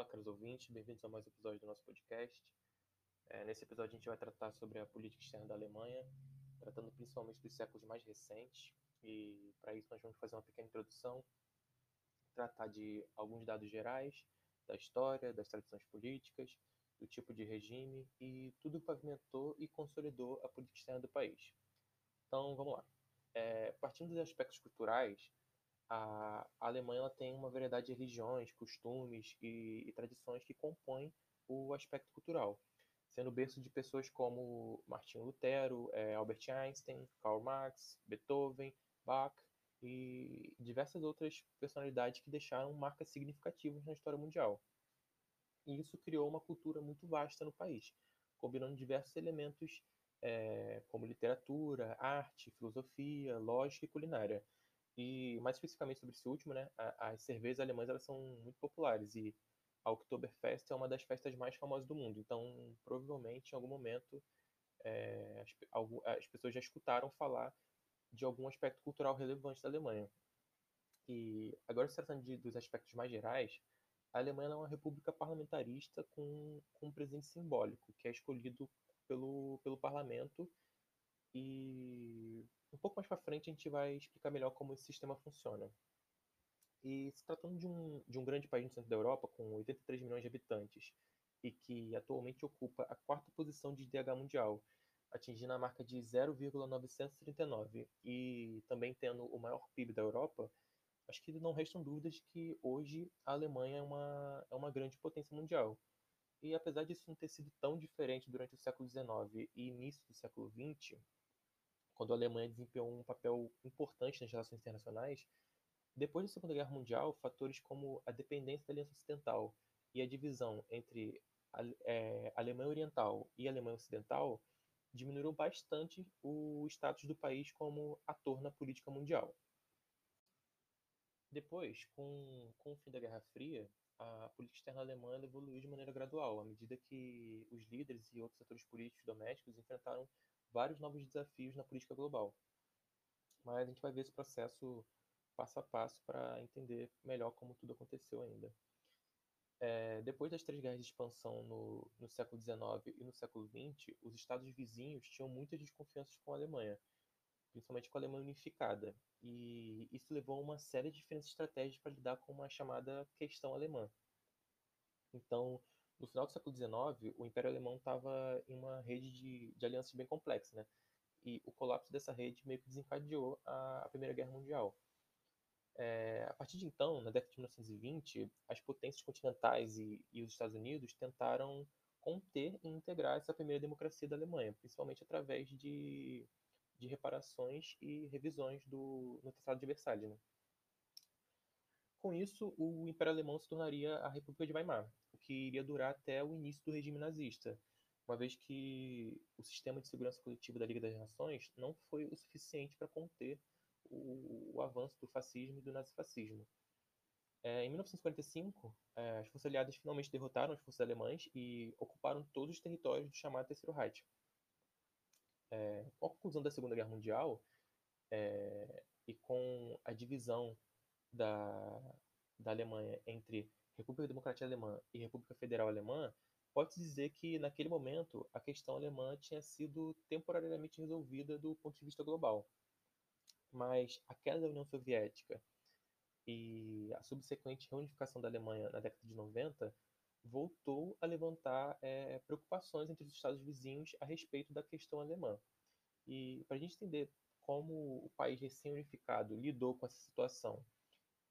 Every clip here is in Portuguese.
Olá, caros ouvintes, bem-vindos a mais um episódio do nosso podcast. É, nesse episódio, a gente vai tratar sobre a política externa da Alemanha, tratando principalmente dos séculos mais recentes. E para isso, nós vamos fazer uma pequena introdução, tratar de alguns dados gerais da história, das tradições políticas, do tipo de regime e tudo que pavimentou e consolidou a política externa do país. Então, vamos lá. É, partindo dos aspectos culturais, a, Alemanha tem uma variedade de religiões, costumes e, e tradições que compõem o aspecto cultural, sendo berço de pessoas como Martinho Lutero, é, Albert Einstein, Karl Marx, Beethoven, Bach e diversas outras personalidades que deixaram marcas significativas na história mundial. E isso criou uma cultura muito vasta no país, combinando diversos elementos é, como literatura, arte, filosofia, lógica e culinária. E mais especificamente sobre esse último, né, as cervejas alemãs elas são muito populares e a Oktoberfest é uma das festas mais famosas do mundo. Então, provavelmente, em algum momento, é, as, as, pessoas já escutaram falar de algum aspecto cultural relevante da Alemanha. E agora, se tratando de, dos aspectos mais gerais, a Alemanha é uma república parlamentarista com, com um presidente simbólico, que é escolhido pelo, pelo parlamento e um pouco mais para frente a gente vai explicar melhor como esse sistema funciona. E se tratando de um, de um grande país no centro da Europa, com 83 milhões de habitantes, e que atualmente ocupa a quarta posição de IDH mundial, atingindo a marca de 0,939, e também tendo o maior PIB da Europa, acho que não restam dúvidas de que hoje a Alemanha é uma, é uma grande potência mundial. E apesar disso não ter sido tão diferente durante o século XIX e início do século XX, quando a Alemanha desempenhou um papel importante nas relações internacionais, depois da Segunda Guerra Mundial, fatores como a dependência da Aliança Ocidental e a divisão entre a, é, a Alemanha Oriental e a Alemanha Ocidental diminuíram bastante o status do país como ator na política mundial. Depois, com, com o fim da Guerra Fria, a política externa alemã evoluiu de maneira gradual, à medida que os líderes e outros atores políticos domésticos enfrentaram vários novos desafios na política global. Mas a gente vai ver esse processo passo a passo para entender melhor como tudo aconteceu ainda. É, depois das três guerras de expansão no, no século XIX e no século XX, os estados vizinhos tinham muitas desconfianças com a Alemanha, principalmente com a Alemanha unificada, e isso levou a uma série de diferentes estratégias para lidar com uma chamada questão alemã. Então, no final do século XIX, o Império Alemão estava em uma rede de, de alianças bem complexa, né? E o colapso dessa rede meio que desencadeou a, a Primeira Guerra Mundial. É, a partir de então, na década de 1920, as potências continentais e, e, os Estados Unidos tentaram conter e integrar essa primeira democracia da Alemanha, principalmente através de, de reparações e revisões do, no Tratado de Versalhes. Né? Com isso, o Império Alemão se tornaria a República de Weimar, que iria durar até o início do regime nazista, uma vez que o sistema de segurança coletiva da Liga das Nações não foi o suficiente para conter o, o, avanço do fascismo e do nazifascismo. É, em 1945, é, as forças aliadas finalmente derrotaram as forças alemãs e ocuparam todos os territórios do chamado Terceiro Reich. É, com a conclusão da Segunda Guerra Mundial é, e com a divisão da, da Alemanha entre República Democrática Alemã e República Federal Alemã, pode-se dizer que, naquele momento, a questão alemã tinha sido temporariamente resolvida do ponto de vista global. Mas a queda da União Soviética e a subsequente reunificação da Alemanha na década de 90 voltou a levantar é, preocupações entre os Estados vizinhos a respeito da questão alemã. E para a gente entender como o país recém-unificado lidou com essa situação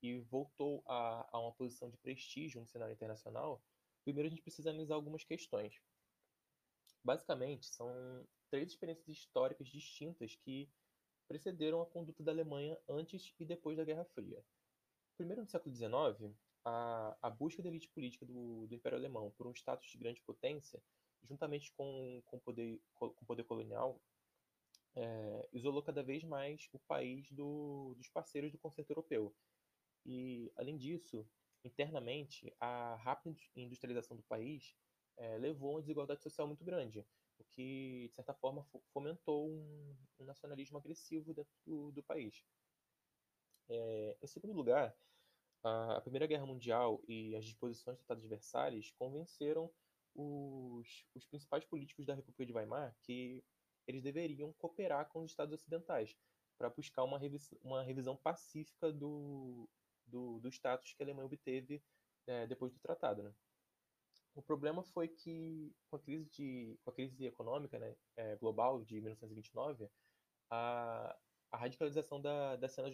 e voltou a, a uma posição de prestígio no cenário internacional, primeiro a gente precisa analisar algumas questões. Basicamente, são três experiências históricas distintas que precederam a conduta da Alemanha antes e depois da Guerra Fria. Primeiro, no século XIX, a, a busca da elite política do, do, Império Alemão por um status de grande potência, juntamente com, com, poder, com poder colonial, é, isolou cada vez mais o país do, dos parceiros do concerto europeu, e, além disso, internamente, a rápida industrialização do país é, levou a uma desigualdade social muito grande, o que, de certa forma, fomentou um, um nacionalismo agressivo dentro do, do país. É, em segundo lugar, A Primeira Guerra Mundial e as disposições do Tratado de Versalhes convenceram os, os principais políticos da República de Weimar que eles deveriam cooperar com os Estados ocidentais para buscar uma, revis, uma revisão pacífica do, do, do status que a Alemanha obteve é, depois do tratado. Né? O problema foi que, com a crise, de, com a crise econômica né, é, global de 1929, a, a radicalização da, da cena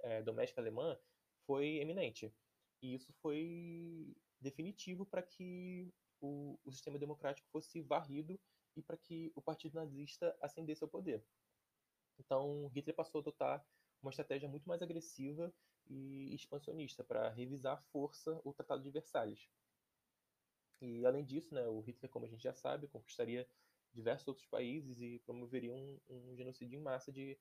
é, doméstica alemã foi eminente. E isso foi definitivo para que o, o sistema democrático fosse varrido e para que o partido nazista ascendesse ao poder. Então, Hitler passou a adotar uma estratégia muito mais agressiva e expansionista para revisar à força o Tratado de Versalhes. E, além disso, né, o Hitler, como a gente já sabe, conquistaria diversos outros países e promoveria um, um genocídio em massa de,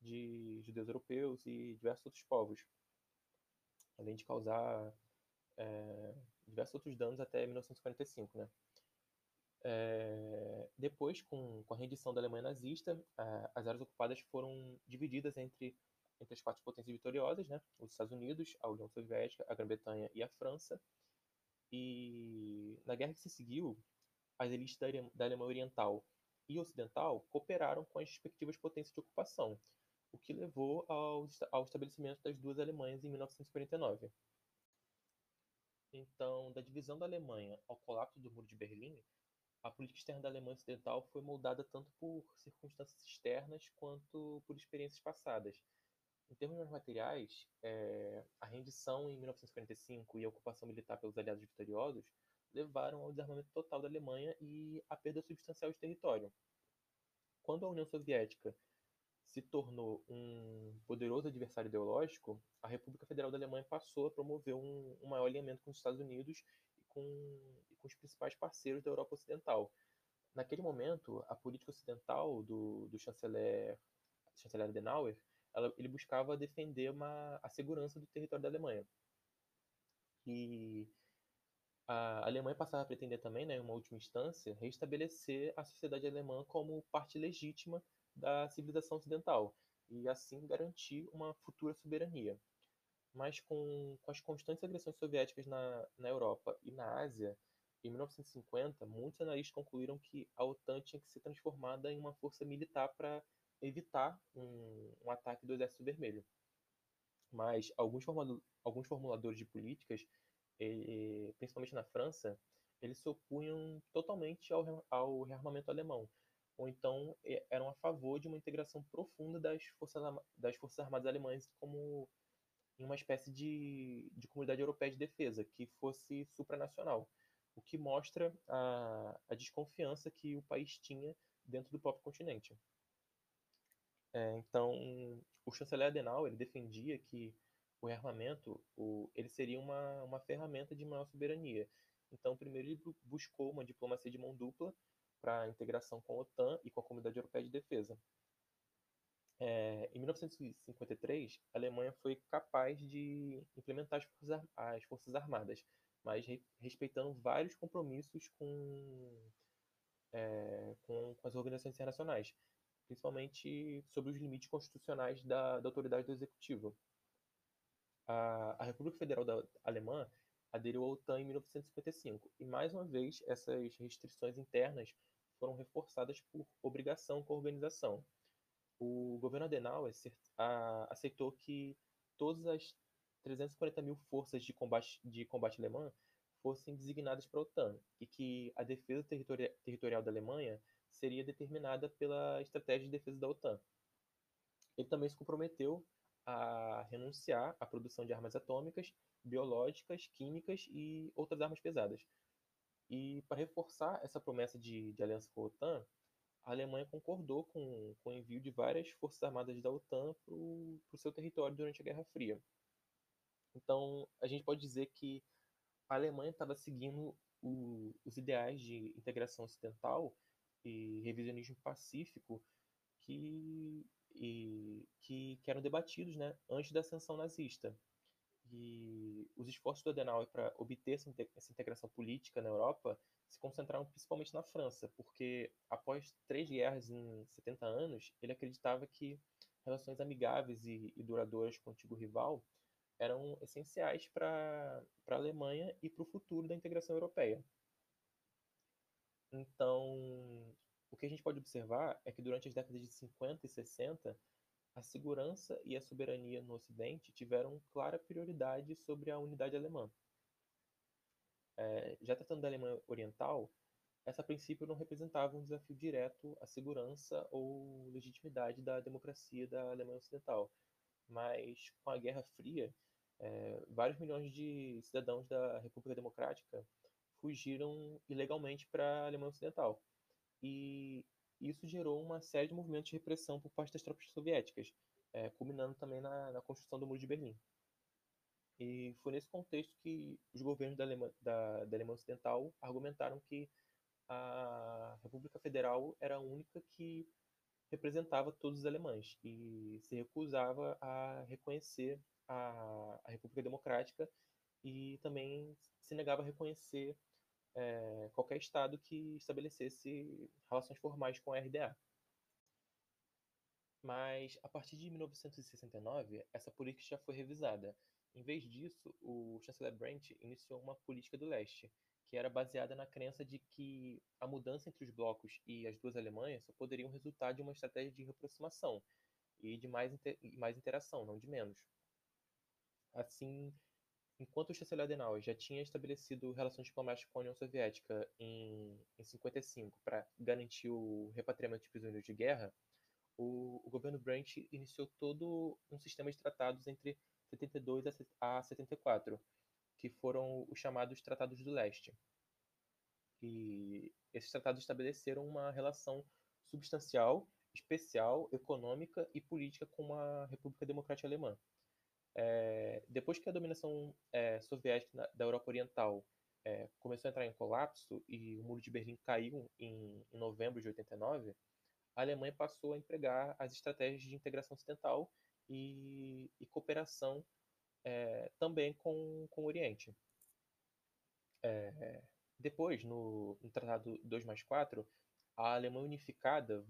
de judeus europeus e diversos outros povos, além de causar é, diversos outros danos até 1945, né? É, depois, com, com, a rendição da Alemanha nazista, as áreas ocupadas foram divididas entre, entre as quatro potências vitoriosas, né? os Estados Unidos, a União Soviética, a Grã-Bretanha e a França. E na guerra que se seguiu, as elites da, Alemanha Oriental e Ocidental cooperaram com as respectivas potências de ocupação, o que levou ao, ao estabelecimento das duas Alemanhas em 1949. Então, da divisão da Alemanha ao colapso do Muro de Berlim, a política externa da Alemanha Ocidental foi moldada tanto por circunstâncias externas quanto por experiências passadas. Em termos materiais, é, a rendição em 1945 e a ocupação militar pelos aliados vitoriosos levaram ao desarmamento total da Alemanha e à perda substancial de território. Quando a União Soviética se tornou um poderoso adversário ideológico, a República Federal da Alemanha passou a promover um, um maior alinhamento com os Estados Unidos e com, e com, os principais parceiros da Europa Ocidental. Naquele momento, a política ocidental do, do chanceler, chanceler Adenauer, ela, ele buscava defender uma, a segurança do território da Alemanha. E a Alemanha passava a pretender também, né, em uma última instância, restabelecer a sociedade alemã como parte legítima da civilização ocidental e assim garantir uma futura soberania. Mas com, com as constantes agressões soviéticas na, na Europa e na Ásia, em 1950, muitos analistas concluíram que a OTAN tinha que ser transformada em uma força militar para evitar um, um, ataque do Exército Vermelho. Mas alguns, alguns formuladores de políticas, e, principalmente na França, eles se opunham totalmente ao, ao rearmamento alemão, ou então eram a favor de uma integração profunda das Forças, das forças Armadas Alemãs como em uma espécie de, de comunidade europeia de defesa que fosse supranacional, o que mostra a, a desconfiança que o país tinha dentro do próprio continente. É, então, o chanceler Adenauer ele defendia que o rearmamento o, ele seria uma, uma ferramenta de maior soberania. Então, primeiro ele buscou uma diplomacia de mão dupla para a integração com a OTAN e com a Comunidade Europeia de Defesa. É, em 1953, a Alemanha foi capaz de implementar as Forças, as forças Armadas, mas re, respeitando vários compromissos com, é, com, com, as organizações internacionais, principalmente sobre os limites constitucionais da, da autoridade do executivo. A, a República Federal da Alemã aderiu à OTAN em 1955, e mais uma vez essas restrições internas foram reforçadas por obrigação com a organização. O governo Adenauer aceitou que todas as 340 mil forças de combate, de combate alemã fossem designadas para a OTAN e que a defesa territori territorial da Alemanha seria determinada pela estratégia de defesa da OTAN. Ele também se comprometeu a renunciar à produção de armas atômicas, biológicas, químicas e outras armas pesadas, e para reforçar essa promessa de, de aliança com a OTAN, a Alemanha concordou com, com o envio de várias forças armadas da OTAN para o seu território durante a Guerra Fria. Então, a gente pode dizer que a Alemanha estava seguindo o, os ideais de integração ocidental e revisionismo pacífico que, e, que, que eram debatidos né, antes da ascensão nazista. E os esforços do Adenauer para obter essa integração política na Europa se concentraram principalmente na França, porque após três guerras em 70 anos, ele acreditava que relações amigáveis e, e duradouras com o antigo rival eram essenciais para a Alemanha e para o futuro da integração europeia. Então, o que a gente pode observar é que durante as décadas de 50 e 60, a segurança e a soberania no Ocidente tiveram clara prioridade sobre a unidade alemã. É, já tratando da Alemanha Oriental, essa a princípio não representava um desafio direto à segurança ou legitimidade da democracia da Alemanha Ocidental, mas com a Guerra Fria, é, vários milhões de cidadãos da República Democrática fugiram ilegalmente para a Alemanha Ocidental. E isso gerou uma série de movimentos de repressão por parte das tropas soviéticas, é, culminando também na, na, construção do Muro de Berlim. E foi nesse contexto que os governos da Alemanha, da, da Alemanha Ocidental argumentaram que a República Federal era a única que representava todos os alemães e se recusava a reconhecer a, a República Democrática e também se negava a reconhecer é, qualquer Estado que estabelecesse relações formais com a RDA. Mas, a partir de 1969, essa política já foi revisada. Em vez disso, o chanceler Brandt iniciou uma política do leste, que era baseada na crença de que a mudança entre os blocos e as duas Alemanhas só poderiam resultar de uma estratégia de reaproximação e de mais, inter mais interação, não de menos. Assim, enquanto o chanceler Adenauer já tinha estabelecido relações diplomáticas com a União Soviética em, em 55 para garantir o repatriamento de prisioneiros de guerra, o, o, governo Brandt iniciou todo um sistema de tratados entre 72 a 74, que foram os chamados Tratados do Leste. E esses tratados estabeleceram uma relação substancial, especial, econômica e política com a República Democrática Alemã. É, depois que a dominação é, soviética da Europa Oriental é, começou a entrar em colapso e o Muro de Berlim caiu em, em, novembro de 89, a Alemanha passou a empregar as estratégias de integração ocidental e, e cooperação também com, com o Oriente. Depois, no, no, Tratado 2 mais 4, a Alemanha unificada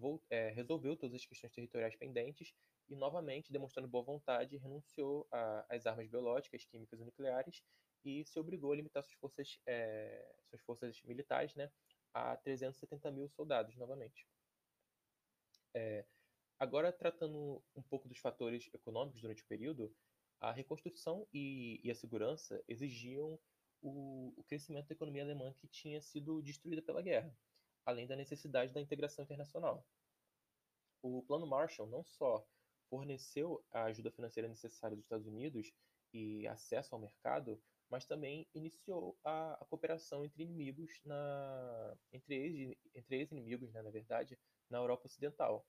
resolveu todas as questões territoriais pendentes e, novamente, demonstrando boa vontade, renunciou às armas biológicas, químicas e nucleares e se obrigou a limitar suas forças, é, suas forças militares né, a 370 mil soldados, novamente. É, agora, tratando um pouco dos fatores econômicos durante o período, a reconstrução e, e a segurança exigiam o, o crescimento da economia alemã que tinha sido destruída pela guerra, além da necessidade da integração internacional. O Plano Marshall não só forneceu a ajuda financeira necessária dos Estados Unidos e acesso ao mercado, mas também iniciou a, a cooperação entre inimigos na entre ex, entre ex-inimigos, né, na verdade, na Europa Ocidental.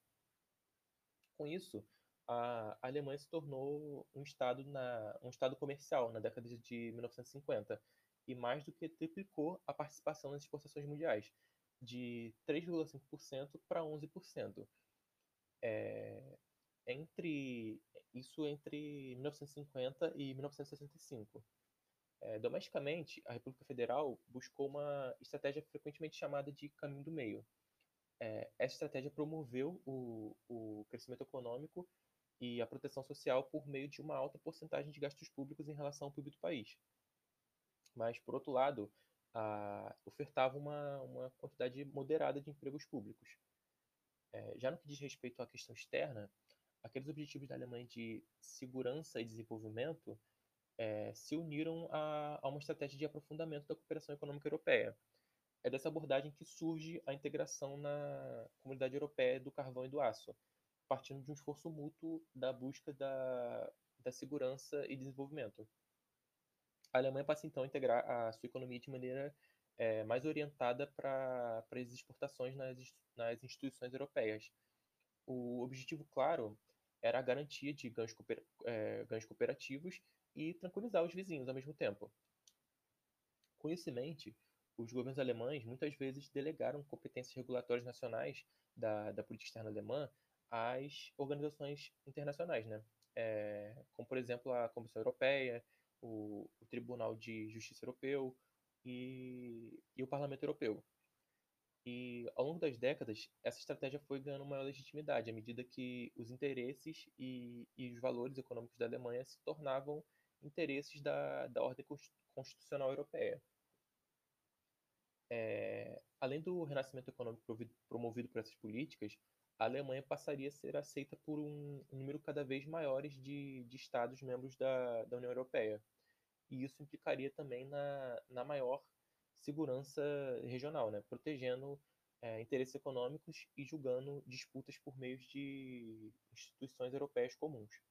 Com isso, a Alemanha se tornou um estado na um estado comercial na década de 1950 e mais do que triplicou a participação nas exportações mundiais, de 3,5% para 11%. É, entre isso entre 1950 e 1965. É, domesticamente, a República Federal buscou uma estratégia frequentemente chamada de caminho do meio. É, essa estratégia promoveu o, o crescimento econômico e a proteção social por meio de uma alta porcentagem de gastos públicos em relação ao PIB do país. Mas, por outro lado, a, ofertava uma, uma quantidade moderada de empregos públicos. É, já no que diz respeito à questão externa, aqueles objetivos da Alemanha de segurança e desenvolvimento é, se uniram a, a, uma estratégia de aprofundamento da cooperação econômica europeia. É dessa abordagem que surge a integração na comunidade europeia do carvão e do aço, partindo de um esforço mútuo da busca da, da segurança e desenvolvimento. A Alemanha passa então a integrar a sua economia de maneira é, mais orientada para as exportações nas, nas instituições europeias. O objetivo claro era a garantia de ganhos, cooper, é, ganhos cooperativos e tranquilizar os vizinhos ao mesmo tempo. Com isso em mente, os governos alemães muitas vezes delegaram competências regulatórias nacionais da, da política externa alemã às organizações internacionais, né? É, como, por exemplo, a Comissão Europeia, o, o Tribunal de Justiça Europeu e, e o Parlamento Europeu. E ao longo das décadas, essa estratégia foi ganhando maior legitimidade à medida que os interesses e, e os valores econômicos da Alemanha se tornavam interesses da, da ordem constitucional europeia. É, além do renascimento econômico promovido por essas políticas, a Alemanha passaria a ser aceita por um, um número cada vez maiores de, de Estados membros da, da União Europeia. E isso implicaria também na, na maior segurança regional, né? protegendo é, interesses econômicos e julgando disputas por meio de instituições europeias comuns.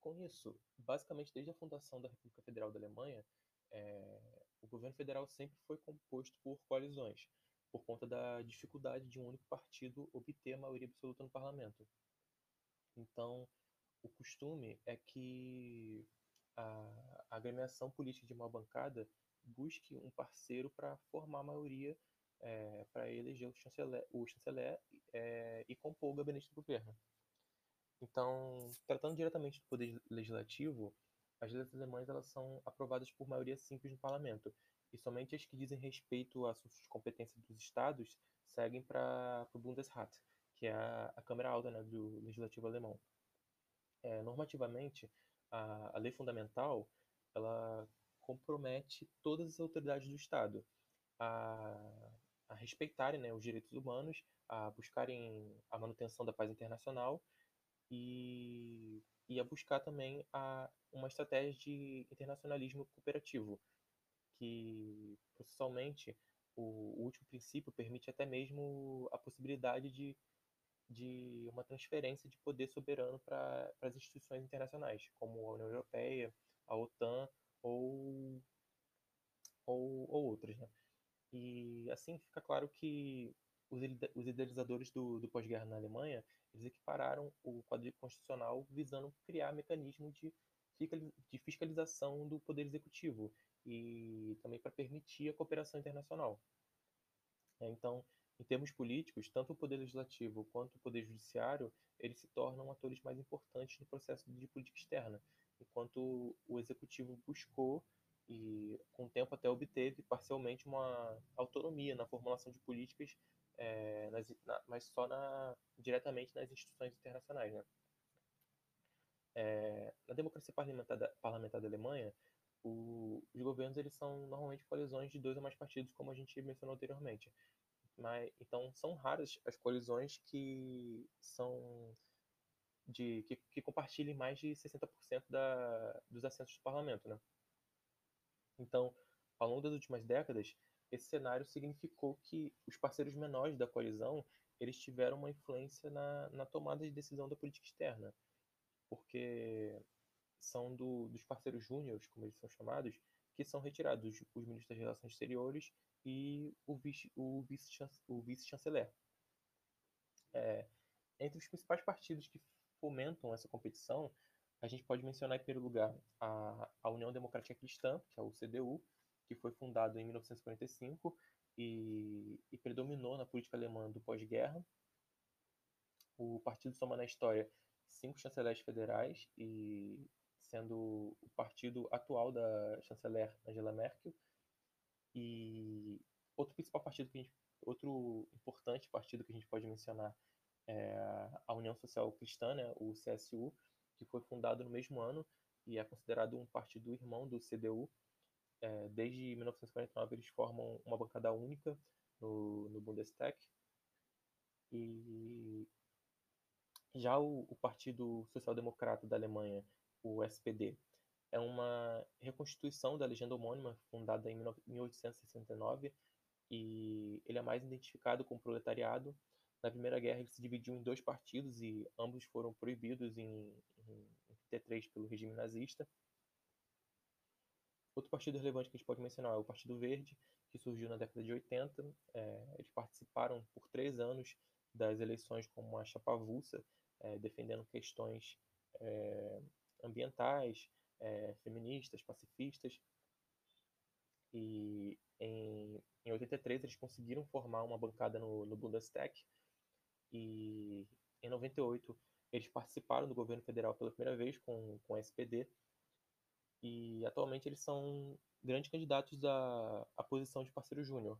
Com isso, basicamente desde a fundação da República Federal da Alemanha, é, o governo federal sempre foi composto por coalizões, por conta da dificuldade de um único partido obter a maioria absoluta no parlamento. Então, o costume é que a, a agremiação política de uma bancada busque um parceiro para formar a maioria é, para eleger o chanceler, o chanceler é, e compor o gabinete do governo. Então, tratando diretamente do poder legislativo, as leis alemãs elas são aprovadas por maioria simples no parlamento, e somente as que dizem respeito a assuntos de competência dos estados seguem para o Bundesrat, que é a, a Câmara Alta né, do Legislativo Alemão. É, normativamente, a, a lei fundamental ela compromete todas as autoridades do Estado a, a respeitarem né, os direitos humanos, a buscarem a manutenção da paz internacional e, e a buscar também a, uma estratégia de internacionalismo cooperativo, que processualmente o, último princípio permite até mesmo a possibilidade de, de uma transferência de poder soberano para as instituições internacionais, como a União Europeia, a OTAN ou, ou, ou outras. Né? E assim fica claro que os, os idealizadores do, do pós-guerra na Alemanha eles equipararam o quadro constitucional visando criar mecanismo de, de fiscalização do poder executivo e também para permitir a cooperação internacional. É, então, em termos políticos, tanto o poder legislativo quanto o poder judiciário eles se tornam atores mais importantes no processo de política externa, enquanto o executivo buscou e com o tempo até obteve parcialmente uma autonomia na formulação de políticas, é, nas, na, mas só na, diretamente nas instituições internacionais. Né? É, na democracia parlamentar da, parlamentar da Alemanha, o, os governos eles são normalmente coalizões de dois ou mais partidos, como a gente mencionou anteriormente. Mas, então, são raras as coalizões que são de que, que compartilhem mais de 60% da, dos assentos do parlamento, né? Então, ao longo das últimas décadas, esse cenário significou que os parceiros menores da coalizão eles tiveram uma influência na, na tomada de decisão da política externa, porque são do, dos parceiros júniores, como eles são chamados, que são retirados os ministros das Relações Exteriores e o vice-chanceler. Vice, é, entre os principais partidos que fomentam essa competição, a gente pode mencionar em primeiro lugar a, a União Democrática Cristã, que é o CDU, que foi fundado em 1945 e, e predominou na política alemã do pós-guerra. O partido soma na história cinco chanceleres federais e sendo o partido atual da chanceler Angela Merkel e outro principal partido que a gente, outro importante partido que a gente pode mencionar é a União Social Cristã, né, o CSU, que foi fundado no mesmo ano e é considerado um partido irmão do CDU. É, desde 1949 eles formam uma bancada única no, no Bundestag. E já o, o Partido Social Democrata da Alemanha, o SPD, é uma reconstituição da legenda homônima fundada em 1869 e ele é mais identificado com o proletariado na Primeira Guerra ele se dividiu em dois partidos e ambos foram proibidos em, em, em 33 pelo regime nazista. Outro partido relevante que a gente pode mencionar é o Partido Verde, que surgiu na década de 80. É, eles participaram por três anos das eleições como uma chapa avulsa, é, defendendo questões é, ambientais, é, feministas, pacifistas. E em, em 83 eles conseguiram formar uma bancada no, no Bundestag, e em 98 eles participaram do governo federal pela primeira vez com, com a SPD e atualmente eles são grandes candidatos à, à posição de parceiro júnior.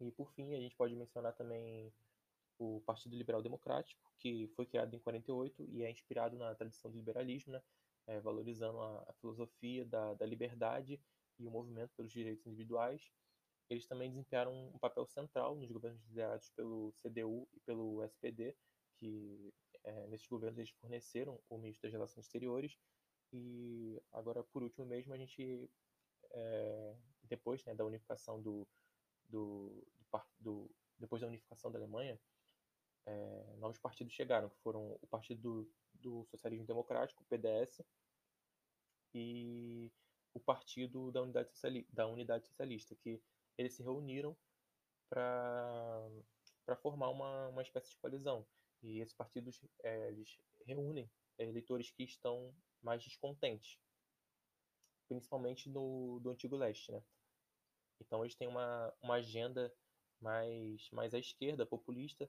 E por fim, a gente pode mencionar também o Partido Liberal Democrático, que foi criado em 48 e é inspirado na tradição do liberalismo, né? é, valorizando a, a filosofia da, da liberdade e o movimento pelos direitos individuais. Eles também desempenharam um papel central nos governos liderados pelo CDU e pelo SPD, que é, nesses governos eles forneceram o ministro das Relações Exteriores. E agora, por último mesmo, a gente, é, depois né, da unificação do, do, do, do, depois da unificação da Alemanha, é, novos partidos chegaram, que foram o Partido do, do Socialismo Democrático, o PDS, e o Partido da Unidade, Sociali da Unidade Socialista, que eles se reuniram para formar uma, uma espécie de coalizão. E esses partidos é, eles reúnem eleitores que estão mais descontentes, principalmente no do antigo leste, né? Então eles têm uma, uma agenda mais, mais à esquerda, populista,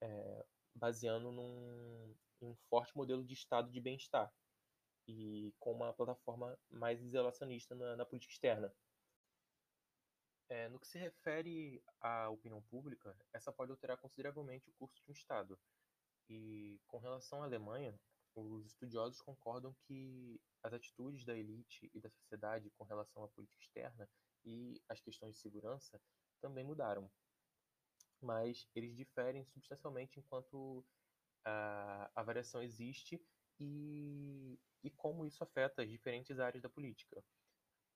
é, baseando num, um forte modelo de estado de bem-estar e com uma plataforma mais isolacionista na, na política externa. É, no que se refere à opinião pública, essa pode alterar consideravelmente o curso de um Estado. E com relação à Alemanha, os estudiosos concordam que as atitudes da elite e da sociedade com relação à política externa e às questões de segurança também mudaram. Mas eles diferem substancialmente enquanto a, a variação existe e, e como isso afeta as diferentes áreas da política.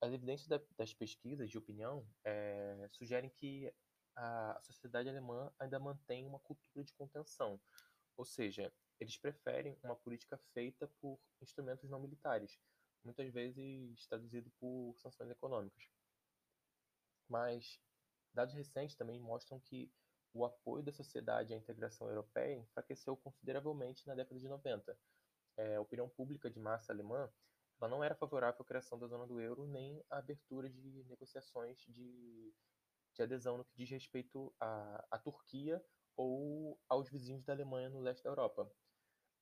As evidências da, das pesquisas de opinião é, sugerem que a sociedade alemã ainda mantém uma cultura de contenção, ou seja, eles preferem uma política feita por instrumentos não militares, muitas vezes traduzido por sanções econômicas. Mas dados recentes também mostram que o apoio da sociedade à integração europeia enfraqueceu consideravelmente na década de 90. É, a opinião pública de massa alemã ela não era favorável à criação da zona do euro nem à abertura de negociações de, de adesão no que diz respeito à, à Turquia ou aos vizinhos da Alemanha no leste da Europa.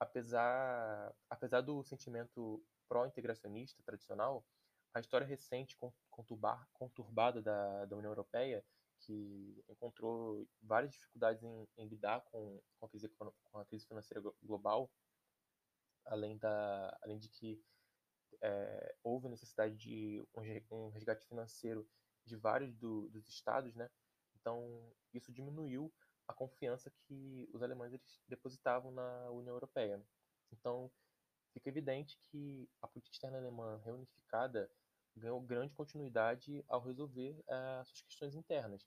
Apesar, apesar do sentimento pró-integracionista tradicional, a história recente conturbar, conturbada da, da União Europeia, que encontrou várias dificuldades em, em lidar com, com, a crise, com a crise financeira global, além, da, além de que é, houve necessidade de um resgate financeiro de vários do, dos estados, né? Então isso diminuiu a confiança que os alemães eles depositavam na União Europeia. Então fica evidente que a política externa alemã reunificada ganhou grande continuidade ao resolver uh, suas questões internas,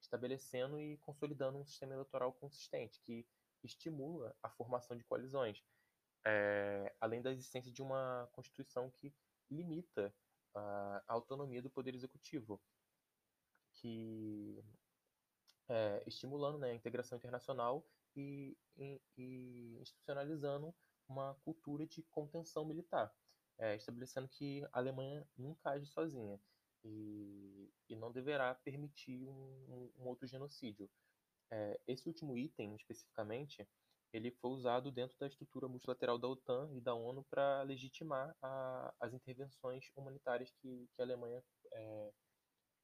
estabelecendo e consolidando um sistema eleitoral consistente que estimula a formação de coalizões, é, além da existência de uma Constituição que limita a autonomia do Poder Executivo, que é, estimulando né, a integração internacional e, e, e, institucionalizando uma cultura de contenção militar, é, estabelecendo que a Alemanha nunca age sozinha e, e não deverá permitir um, um outro genocídio. É, esse último item, especificamente, ele foi usado dentro da estrutura multilateral da OTAN e da ONU para legitimar a, as intervenções humanitárias que, que a Alemanha é,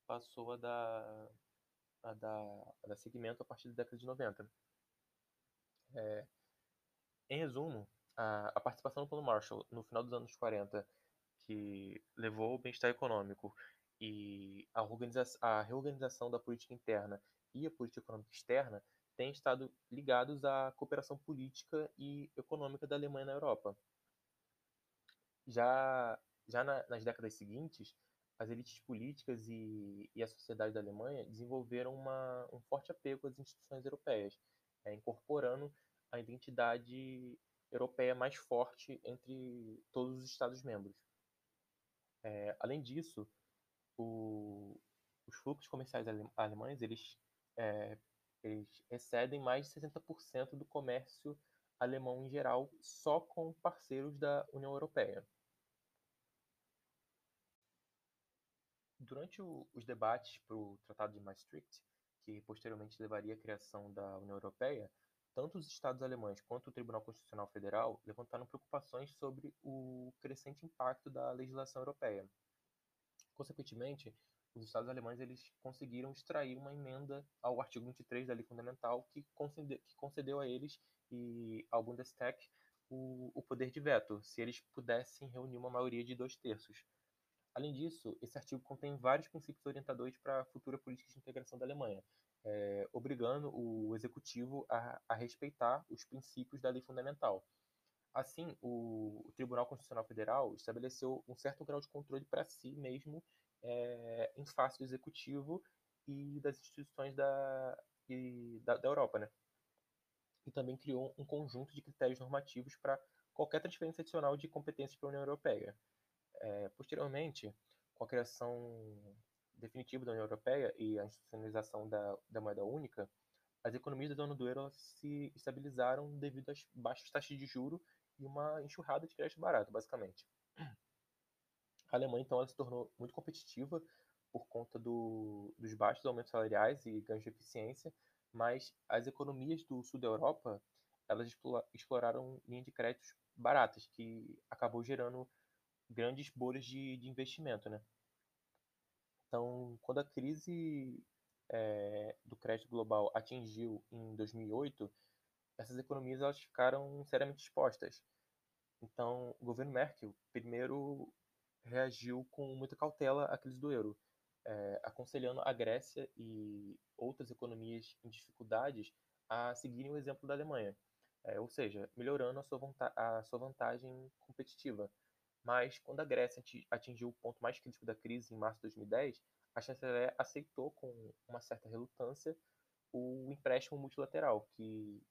passou a dar, a, dar, a dar seguimento a partir da década de 90. É, em resumo, a, a, participação do Plano Marshall no final dos anos 40, que levou ao bem-estar econômico e a, a reorganização da política interna e a política econômica externa, têm estado ligados à cooperação política e econômica da Alemanha na Europa. Já, já na, nas décadas seguintes, as elites políticas e, e a sociedade da Alemanha desenvolveram uma, um forte apego às instituições europeias, é, incorporando a identidade europeia mais forte entre todos os Estados-membros. É, além disso, o, os fluxos comerciais alemães eles é, eles excedem mais de 60% do comércio alemão em geral, só com parceiros da União Europeia. Durante o, os debates para o Tratado de Maastricht, que posteriormente levaria à criação da União Europeia, tanto os Estados alemães quanto o Tribunal Constitucional Federal levantaram preocupações sobre o crescente impacto da legislação europeia. Consequentemente, os estados alemães eles conseguiram extrair uma emenda ao artigo 23 da Lei Fundamental que concedeu, que concedeu a eles e ao Bundestag o, o poder de veto, se eles pudessem reunir uma maioria de dois terços. Além disso, esse artigo contém vários princípios orientadores para a futura política de integração da Alemanha, é, obrigando o executivo a, a, respeitar os princípios da lei fundamental. Assim, o, o, Tribunal Constitucional Federal estabeleceu um certo grau de controle para si mesmo é, em face do executivo e das instituições da, e, da, da Europa, né? E também criou um conjunto de critérios normativos para qualquer transferência adicional de competências para a União Europeia. É, posteriormente, com a criação definitiva da União Europeia e a institucionalização da, da moeda única, as economias da zona do euro se estabilizaram devido às baixas taxas de juro e uma enxurrada de crédito barato, basicamente. A Alemanha, então, ela se tornou muito competitiva por conta do, dos baixos aumentos salariais e ganhos de eficiência, mas as economias do sul da Europa elas exploraram linhas de créditos baratas, que acabou gerando grandes bolhas de, de investimento, né? Então, quando a crise é, do crédito global atingiu em 2008, essas economias elas ficaram seriamente expostas. Então, o governo Merkel primeiro reagiu com muita cautela à crise do euro, é, aconselhando a Grécia e outras economias em dificuldades a seguirem o exemplo da Alemanha, é, ou seja, melhorando a sua, a sua vantagem competitiva. Mas, quando a Grécia atingiu o ponto mais crítico da crise em março de 2010, a chanceler aceitou com uma certa relutância o empréstimo multilateral, que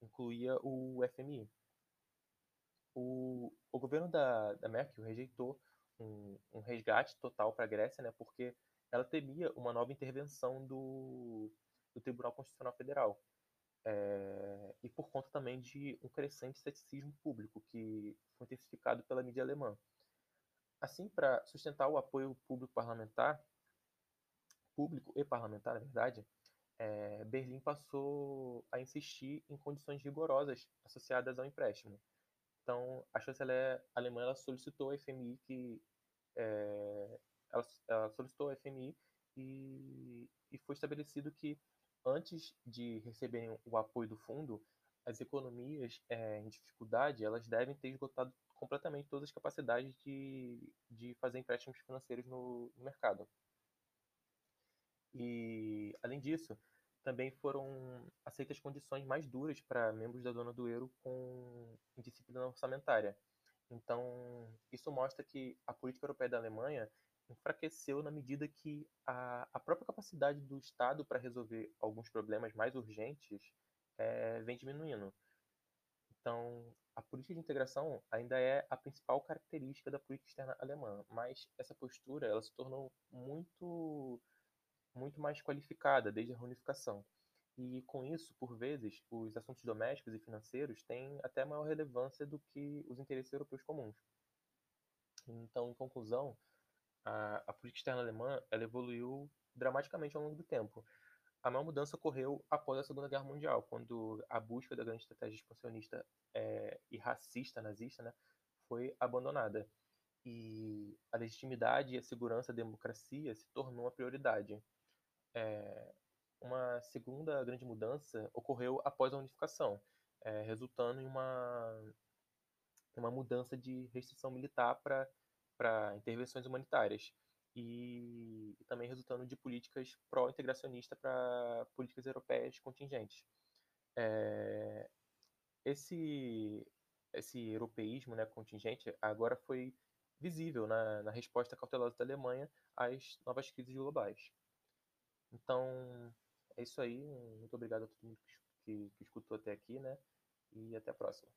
incluía o FMI. O, o governo da, da Merkel rejeitou um, um resgate total para a Grécia, né, porque ela temia uma nova intervenção do, do Tribunal Constitucional Federal. É, e por conta também de um crescente ceticismo público, que foi intensificado pela mídia alemã. Assim, para sustentar o apoio público parlamentar, público e parlamentar, na verdade, é, Berlim passou a insistir em condições rigorosas associadas ao empréstimo. Então, a chanceler alemã ela solicitou ao FMI que é, ela, ela, solicitou ao FMI e, e foi estabelecido que antes de receberem o apoio do fundo, as economias é, em dificuldade elas devem ter esgotado completamente todas as capacidades de, de fazer empréstimos financeiros no, no mercado. E, além disso, também foram aceitas condições mais duras para membros da zona do euro com indisciplina orçamentária. Então, isso mostra que a política europeia da Alemanha enfraqueceu na medida que a, a própria capacidade do Estado para resolver alguns problemas mais urgentes é, vem diminuindo. Então, a política de integração ainda é a principal característica da política externa alemã, mas essa postura ela se tornou muito, muito mais qualificada desde a reunificação. E com isso, por vezes, os assuntos domésticos e financeiros têm até maior relevância do que os interesses europeus comuns. Então, em conclusão, a, a política externa alemã ela evoluiu dramaticamente ao longo do tempo. A maior mudança ocorreu após a Segunda Guerra Mundial, quando a busca da grande estratégia expansionista é, e racista nazista né, foi abandonada. E a legitimidade, a segurança, a democracia se tornou uma prioridade. É, uma segunda grande mudança ocorreu após a unificação, é, resultando em uma, uma mudança de restrição militar para intervenções humanitárias e, e, também resultando de políticas pró-integracionista para políticas europeias contingentes. É, esse, esse europeísmo né, contingente agora foi visível na, na resposta cautelosa da Alemanha às novas crises globais. Então, é isso aí. Muito obrigado a todo mundo que, que, que escutou até aqui, né? E até a próxima.